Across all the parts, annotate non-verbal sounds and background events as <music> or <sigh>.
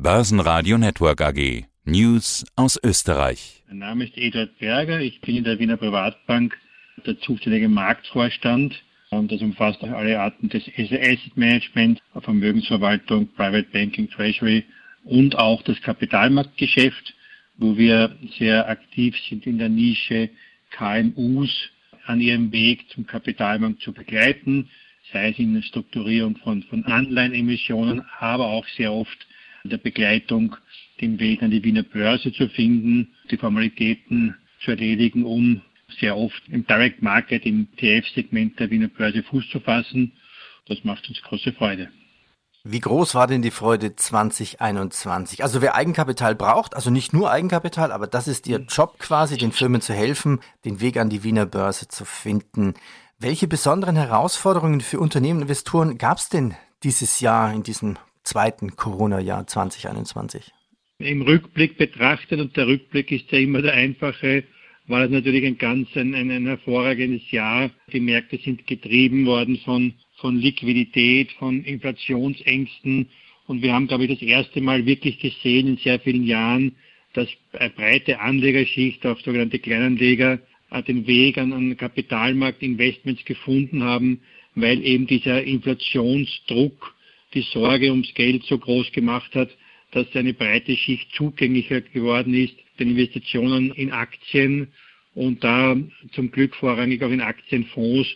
Börsenradio Network AG. News aus Österreich. Mein Name ist Eduard Berger. Ich bin in der Wiener Privatbank der zuständige Marktvorstand. Und das umfasst alle Arten des Asset Management, Vermögensverwaltung, Private Banking, Treasury und auch das Kapitalmarktgeschäft, wo wir sehr aktiv sind in der Nische KMUs an ihrem Weg zum Kapitalmarkt zu begleiten, sei es in der Strukturierung von, von Anleihenemissionen, aber auch sehr oft der Begleitung den Weg an die Wiener Börse zu finden, die Formalitäten zu erledigen, um sehr oft im Direct Market, im TF-Segment der Wiener Börse Fuß zu fassen. Das macht uns große Freude. Wie groß war denn die Freude 2021? Also wer Eigenkapital braucht, also nicht nur Eigenkapital, aber das ist Ihr Job quasi, den Firmen zu helfen, den Weg an die Wiener Börse zu finden. Welche besonderen Herausforderungen für Unternehmen und Investoren gab es denn dieses Jahr in diesem zweiten Corona-Jahr 2021? Im Rückblick betrachtet, und der Rückblick ist ja immer der einfache, war das natürlich ein ganz ein, ein, ein hervorragendes Jahr. Die Märkte sind getrieben worden von, von Liquidität, von Inflationsängsten. Und wir haben, glaube ich, das erste Mal wirklich gesehen in sehr vielen Jahren, dass eine breite Anlegerschicht, auch sogenannte Kleinanleger, äh, den Weg an, an Kapitalmarktinvestments gefunden haben, weil eben dieser Inflationsdruck die Sorge ums Geld so groß gemacht hat, dass eine breite Schicht zugänglicher geworden ist den Investitionen in Aktien und da zum Glück vorrangig auch in Aktienfonds,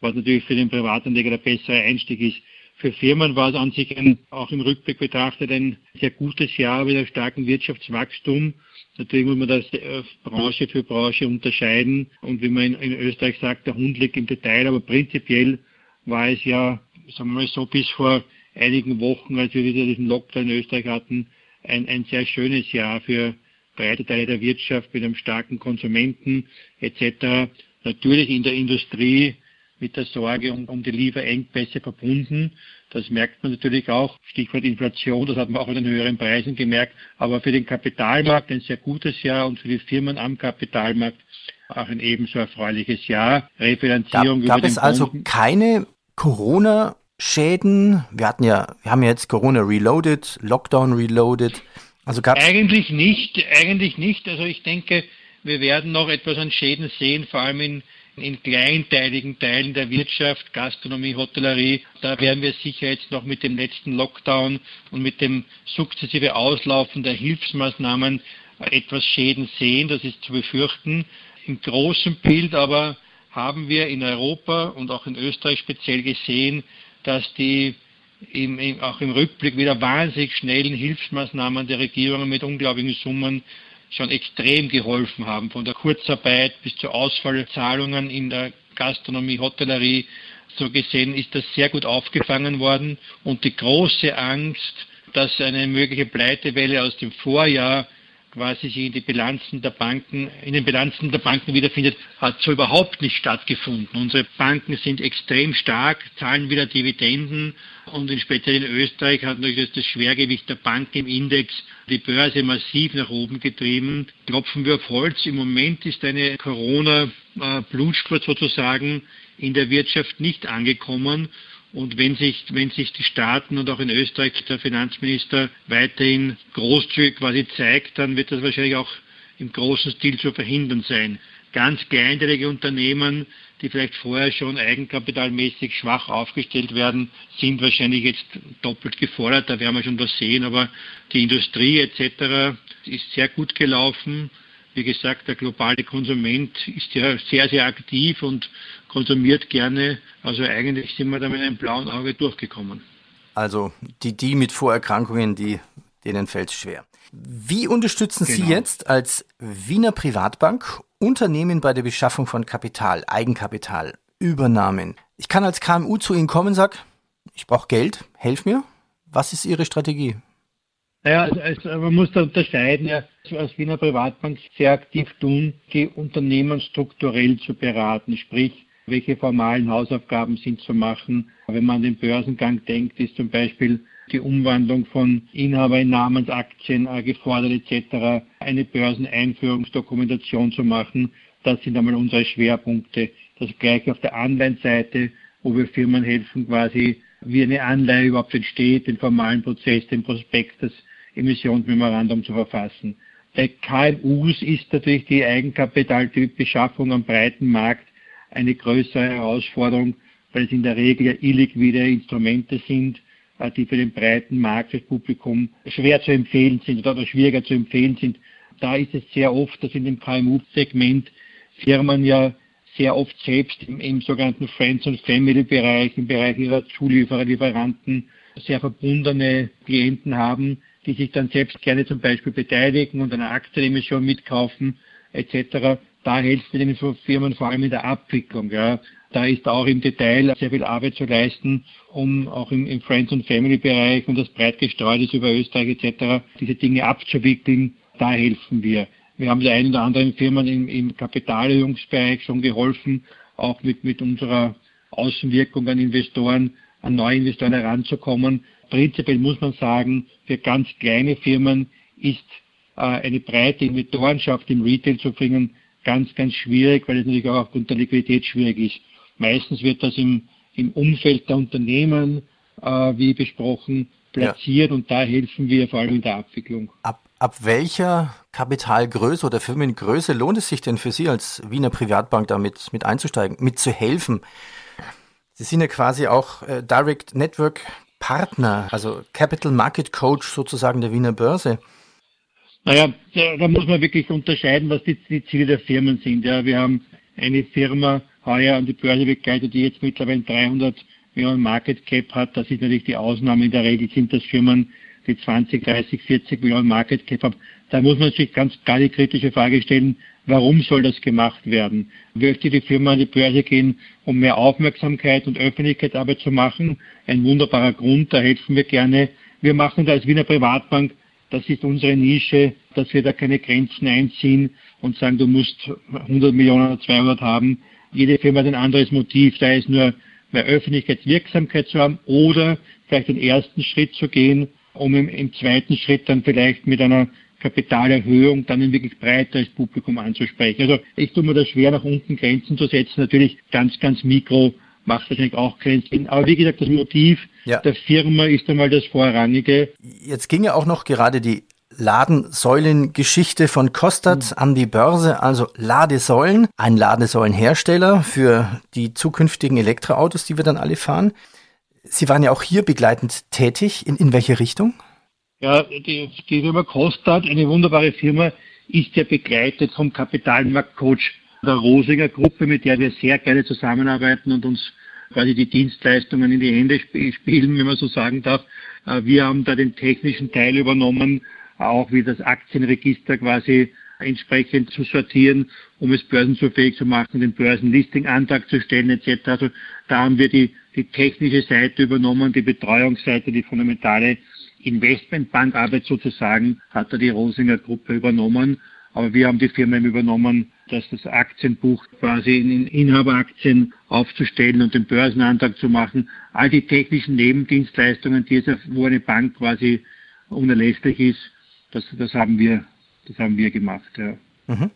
was natürlich für den Privatanleger der bessere Einstieg ist. Für Firmen war es an sich ein, auch im Rückblick betrachtet ein sehr gutes Jahr mit einem starken Wirtschaftswachstum. Natürlich muss man das äh, Branche für Branche unterscheiden und wie man in, in Österreich sagt, der Hund liegt im Detail, aber prinzipiell war es ja, sagen wir mal so, bis vor einigen Wochen, als wir wieder diesen Lockdown in Österreich hatten, ein, ein sehr schönes Jahr für breite Teile der Wirtschaft mit einem starken Konsumenten etc. Natürlich in der Industrie mit der Sorge um, um die Lieferengpässe verbunden. Das merkt man natürlich auch. Stichwort Inflation, das hat man auch an den höheren Preisen gemerkt. Aber für den Kapitalmarkt ein sehr gutes Jahr und für die Firmen am Kapitalmarkt auch ein ebenso erfreuliches Jahr. Refinanzierung gab, gab es also keine Corona Schäden? Wir hatten ja, wir haben ja jetzt Corona Reloaded, Lockdown Reloaded. Also gab's eigentlich nicht, eigentlich nicht. Also ich denke, wir werden noch etwas an Schäden sehen, vor allem in, in kleinteiligen Teilen der Wirtschaft, Gastronomie, Hotellerie. Da werden wir sicher jetzt noch mit dem letzten Lockdown und mit dem sukzessive Auslaufen der Hilfsmaßnahmen etwas Schäden sehen. Das ist zu befürchten. Im großen Bild aber haben wir in Europa und auch in Österreich speziell gesehen, dass die im, im, auch im Rückblick wieder wahnsinnig schnellen Hilfsmaßnahmen der Regierungen mit unglaublichen Summen schon extrem geholfen haben, von der Kurzarbeit bis zu Ausfallzahlungen in der Gastronomie, Hotellerie. So gesehen ist das sehr gut aufgefangen worden und die große Angst, dass eine mögliche Pleitewelle aus dem Vorjahr quasi sich in die Bilanzen der Banken, in den Bilanzen der Banken wiederfindet, hat so überhaupt nicht stattgefunden. Unsere Banken sind extrem stark, zahlen wieder Dividenden und in speziell in Österreich hat natürlich das Schwergewicht der Bank im Index die Börse massiv nach oben getrieben. Klopfen wir auf Holz. Im Moment ist eine Corona-Blutspurt sozusagen in der Wirtschaft nicht angekommen. Und wenn sich, wenn sich die Staaten und auch in Österreich der Finanzminister weiterhin großzügig quasi zeigt, dann wird das wahrscheinlich auch im großen Stil zu verhindern sein. Ganz kleinteilige Unternehmen, die vielleicht vorher schon eigenkapitalmäßig schwach aufgestellt werden, sind wahrscheinlich jetzt doppelt gefordert. Da werden wir schon was sehen. Aber die Industrie etc. ist sehr gut gelaufen. Wie gesagt, der globale Konsument ist ja sehr, sehr aktiv und konsumiert gerne. Also eigentlich sind wir da mit einem blauen Auge durchgekommen. Also die, die mit Vorerkrankungen, die, denen fällt es schwer. Wie unterstützen genau. Sie jetzt als Wiener Privatbank Unternehmen bei der Beschaffung von Kapital, Eigenkapital, Übernahmen? Ich kann als KMU zu Ihnen kommen und sagen, ich brauche Geld, helf mir. Was ist Ihre Strategie? Naja, also, also man muss da unterscheiden, ja, als Wiener Privatbank sehr aktiv tun, die Unternehmen strukturell zu beraten, sprich, welche formalen Hausaufgaben sind zu machen. Wenn man an den Börsengang denkt, ist zum Beispiel die Umwandlung von Inhaber in Namensaktien äh, gefordert etc., eine Börseneinführungsdokumentation zu machen. Das sind einmal unsere Schwerpunkte. Das gleiche auf der Anleihenseite, wo wir Firmen helfen, quasi wie eine Anleihe überhaupt entsteht, den formalen Prozess, den Prospekt, das Emissionsmemorandum zu verfassen. Bei KMUs ist natürlich die Eigenkapitalbeschaffung am breiten Markt eine größere Herausforderung, weil es in der Regel ja illiquide Instrumente sind, äh, die für den breiten Markt, fürs Publikum schwer zu empfehlen sind oder schwieriger zu empfehlen sind. Da ist es sehr oft, dass in dem KMU-Segment Firmen ja sehr oft selbst im, im sogenannten Friends and Family Bereich, im Bereich ihrer Zulieferer, Lieferanten, sehr verbundene Klienten haben, die sich dann selbst gerne zum Beispiel beteiligen und eine Aktienemission mitkaufen etc. Da hilft mir den Firmen vor allem in der Abwicklung. Ja. Da ist auch im Detail sehr viel Arbeit zu leisten, um auch im, im Friends- und Family-Bereich und das breit gestreut ist über Österreich etc. diese Dinge abzuwickeln. Da helfen wir. Wir haben der einen oder anderen Firmen im, im Kapitalerhöhungsbereich schon geholfen, auch mit, mit unserer Außenwirkung an Investoren, an neue Investoren heranzukommen. Prinzipiell muss man sagen, für ganz kleine Firmen ist äh, eine breite Investorenschaft im Retail zu bringen ganz, ganz schwierig, weil es natürlich auch aufgrund der Liquidität schwierig ist. Meistens wird das im, im Umfeld der Unternehmen, äh, wie besprochen, platziert ja. und da helfen wir vor allem in der Abwicklung. Ab, ab welcher Kapitalgröße oder Firmengröße lohnt es sich denn für Sie als Wiener Privatbank damit mit einzusteigen, mitzuhelfen? Sie sind ja quasi auch äh, Direct Network Partner, also Capital Market Coach sozusagen der Wiener Börse. Naja, da, da muss man wirklich unterscheiden, was die, die, Ziele der Firmen sind. Ja, wir haben eine Firma heuer an die Börse begleitet, die jetzt mittlerweile 300 Millionen Market Cap hat. Das ist natürlich die Ausnahme. In der Regel sind das Firmen, die 20, 30, 40 Millionen Market Cap haben. Da muss man sich ganz klar die kritische Frage stellen, warum soll das gemacht werden? Möchte die Firma an die Börse gehen, um mehr Aufmerksamkeit und Öffentlichkeitsarbeit zu machen? Ein wunderbarer Grund, da helfen wir gerne. Wir machen da als Wiener Privatbank das ist unsere Nische, dass wir da keine Grenzen einziehen und sagen, du musst 100 Millionen oder 200 haben. Jede Firma hat ein anderes Motiv. Da ist nur mehr Öffentlichkeitswirksamkeit zu haben oder vielleicht den ersten Schritt zu gehen, um im, im zweiten Schritt dann vielleicht mit einer Kapitalerhöhung dann ein wirklich breiteres Publikum anzusprechen. Also ich tue mir das schwer, nach unten Grenzen zu setzen. Natürlich ganz, ganz mikro macht wahrscheinlich auch keinen Sinn. Aber wie gesagt, das Motiv ja. der Firma ist einmal das Vorrangige. Jetzt ging ja auch noch gerade die Ladensäulengeschichte von Kostat mhm. an die Börse, also Ladesäulen, ein Ladesäulenhersteller für die zukünftigen Elektroautos, die wir dann alle fahren. Sie waren ja auch hier begleitend tätig. In, in welche Richtung? Ja, die, die Firma Kostat, eine wunderbare Firma, ist ja begleitet vom Kapitalmarktcoach der Rosinger Gruppe, mit der wir sehr gerne zusammenarbeiten und uns quasi die Dienstleistungen in die Hände spielen, wenn man so sagen darf. Äh, wir haben da den technischen Teil übernommen, auch wie das Aktienregister quasi entsprechend zu sortieren, um es börsenzufähig zu machen, den Börsenlisting-Antrag zu stellen etc. Also da haben wir die, die technische Seite übernommen, die Betreuungsseite, die fundamentale Investmentbankarbeit sozusagen hat da die Rosinger Gruppe übernommen. Aber wir haben die Firma übernommen, dass das Aktienbuch quasi in Inhaberaktien aufzustellen und den Börsenantrag zu machen. All die technischen Nebendienstleistungen, die es, wo eine Bank quasi unerlässlich ist, das, das haben wir, das haben wir gemacht. Ja. Mhm.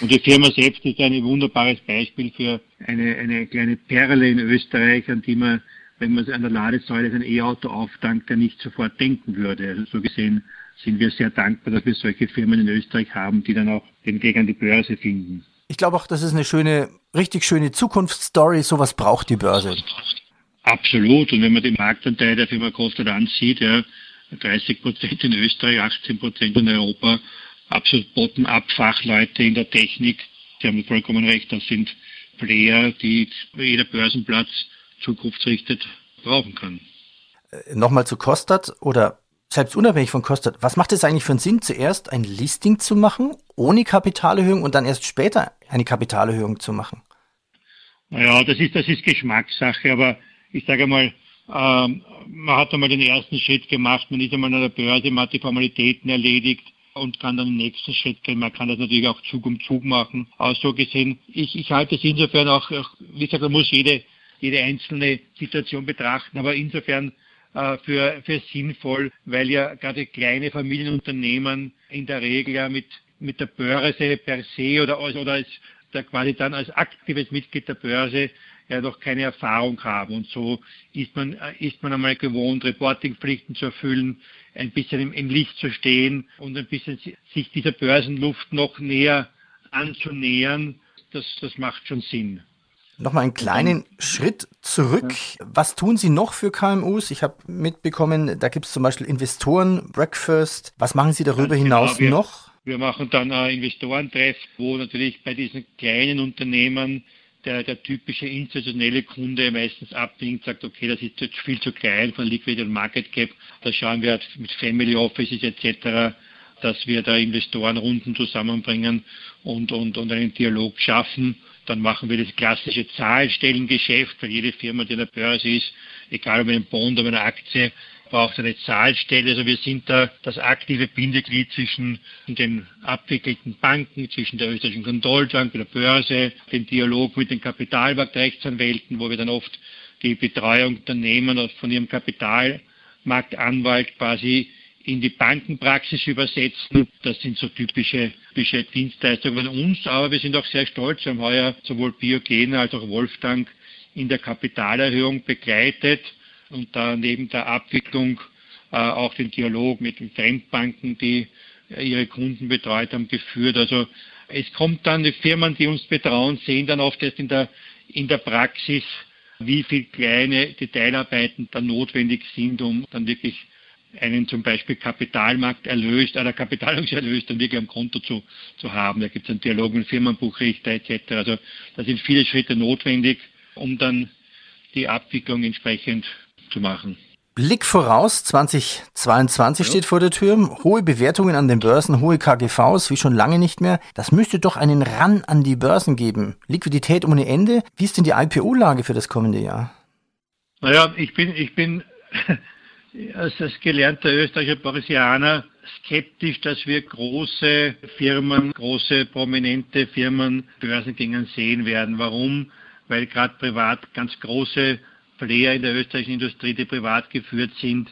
Und die Firma selbst ist ein wunderbares Beispiel für eine, eine kleine Perle in Österreich, an die man, wenn man an der Ladesäule sein E-Auto auftankt, ja nicht sofort denken würde. Also so gesehen sind wir sehr dankbar, dass wir solche Firmen in Österreich haben, die dann auch den Weg an die Börse finden. Ich glaube auch, das ist eine schöne, richtig schöne Zukunftsstory. Sowas braucht die Börse. Absolut. Und wenn man den Marktanteil der Firma Kostet ansieht, ja, 30 Prozent in Österreich, 18 Prozent in Europa, absolut bottom-up-Fachleute in der Technik. Sie haben vollkommen recht, das sind Player, die jeder Börsenplatz zukunftsrichtet brauchen kann. Äh, nochmal zu Kostat oder selbst unabhängig von Kostet, was macht es eigentlich für einen Sinn, zuerst ein Listing zu machen, ohne Kapitalerhöhung und dann erst später eine Kapitalerhöhung zu machen? Naja, das ist, das ist Geschmackssache, aber ich sage mal, ähm, man hat einmal den ersten Schritt gemacht, man ist einmal an der Börse, man hat die Formalitäten erledigt und kann dann den nächsten Schritt gehen. Man kann das natürlich auch Zug um Zug machen. Aber so gesehen, ich, ich halte es insofern auch, wie gesagt, man muss jede, jede einzelne Situation betrachten, aber insofern für, für sinnvoll, weil ja gerade kleine Familienunternehmen in der Regel ja mit, mit der Börse per se oder, oder als der quasi dann als aktives Mitglied der Börse ja noch keine Erfahrung haben. Und so ist man, ist man einmal gewohnt, Reportingpflichten zu erfüllen, ein bisschen im, im Licht zu stehen und ein bisschen sich dieser Börsenluft noch näher anzunähern. Das, das macht schon Sinn. Nochmal einen kleinen Schritt zurück. Was tun Sie noch für KMUs? Ich habe mitbekommen, da gibt es zum Beispiel Investoren, Breakfast. Was machen Sie darüber genau, hinaus wir, noch? Wir machen dann ein Investorentreff, wo natürlich bei diesen kleinen Unternehmen der, der typische institutionelle Kunde meistens abwinkt, sagt, okay, das ist jetzt viel zu klein von Liquidity und Market Cap. Da schauen wir halt mit Family Offices etc., dass wir da Investorenrunden zusammenbringen und, und, und einen Dialog schaffen. Dann machen wir das klassische Zahlstellengeschäft, weil jede Firma, die an der Börse ist, egal ob ein Bond oder eine Aktie, braucht eine Zahlstelle. Also wir sind da das aktive Bindeglied zwischen den abwickelten Banken, zwischen der österreichischen Kontrollbank, der Börse, den Dialog mit den Kapitalmarktrechtsanwälten, wo wir dann oft die Betreuung der Nehmer von ihrem Kapitalmarktanwalt quasi in die Bankenpraxis übersetzen. Das sind so typische, typische Dienstleistungen von uns, aber wir sind auch sehr stolz. Wir haben heuer sowohl Biogen als auch Wolfgang in der Kapitalerhöhung begleitet und da neben der Abwicklung äh, auch den Dialog mit den Fremdbanken, die ihre Kunden betreut haben, geführt. Also es kommt dann, die Firmen, die uns betrauen, sehen dann oft erst in der, in der Praxis, wie viel kleine Detailarbeiten da notwendig sind, um dann wirklich einen zum Beispiel Kapitalmarkt erlöst, oder Kapitalungserlös <laughs> dann wirklich am Konto zu, zu haben. Da gibt es einen Dialog mit Firmenbuchrichter etc. Also da sind viele Schritte notwendig, um dann die Abwicklung entsprechend zu machen. Blick voraus, 2022 ja. steht vor der Tür. Hohe Bewertungen an den Börsen, hohe KGVs, wie schon lange nicht mehr. Das müsste doch einen Ran an die Börsen geben. Liquidität ohne Ende. Wie ist denn die IPO-Lage für das kommende Jahr? Naja, ich bin, ich bin <laughs> als, als gelernter österreichischer Parisianer skeptisch, dass wir große Firmen, große prominente Firmen Börsengängen sehen werden. Warum? Weil gerade privat ganz große Player in der österreichischen Industrie, die privat geführt sind,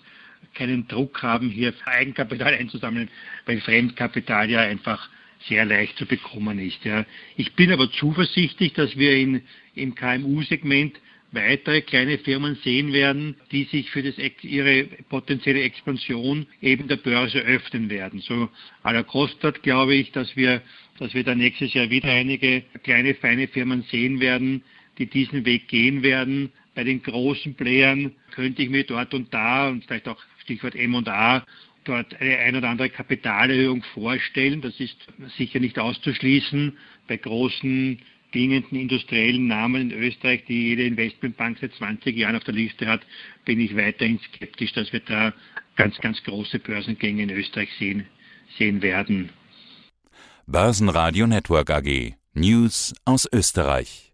keinen Druck haben, hier Eigenkapital einzusammeln, weil Fremdkapital ja einfach sehr leicht zu bekommen ist. Ja. Ich bin aber zuversichtlich, dass wir in, im KMU-Segment weitere kleine Firmen sehen werden, die sich für das, ihre potenzielle Expansion eben der Börse öffnen werden. So à la Kostat glaube ich, dass wir, dass wir da nächstes Jahr wieder einige kleine, feine Firmen sehen werden, die diesen Weg gehen werden. Bei den großen Playern könnte ich mir dort und da und vielleicht auch Stichwort M&A dort eine ein oder andere Kapitalerhöhung vorstellen. Das ist sicher nicht auszuschließen. Bei großen klingenden industriellen Namen in Österreich, die jede Investmentbank seit 20 Jahren auf der Liste hat, bin ich weiterhin skeptisch, dass wir da ganz, ganz große Börsengänge in Österreich sehen, sehen werden. Börsenradio Network AG. News aus Österreich.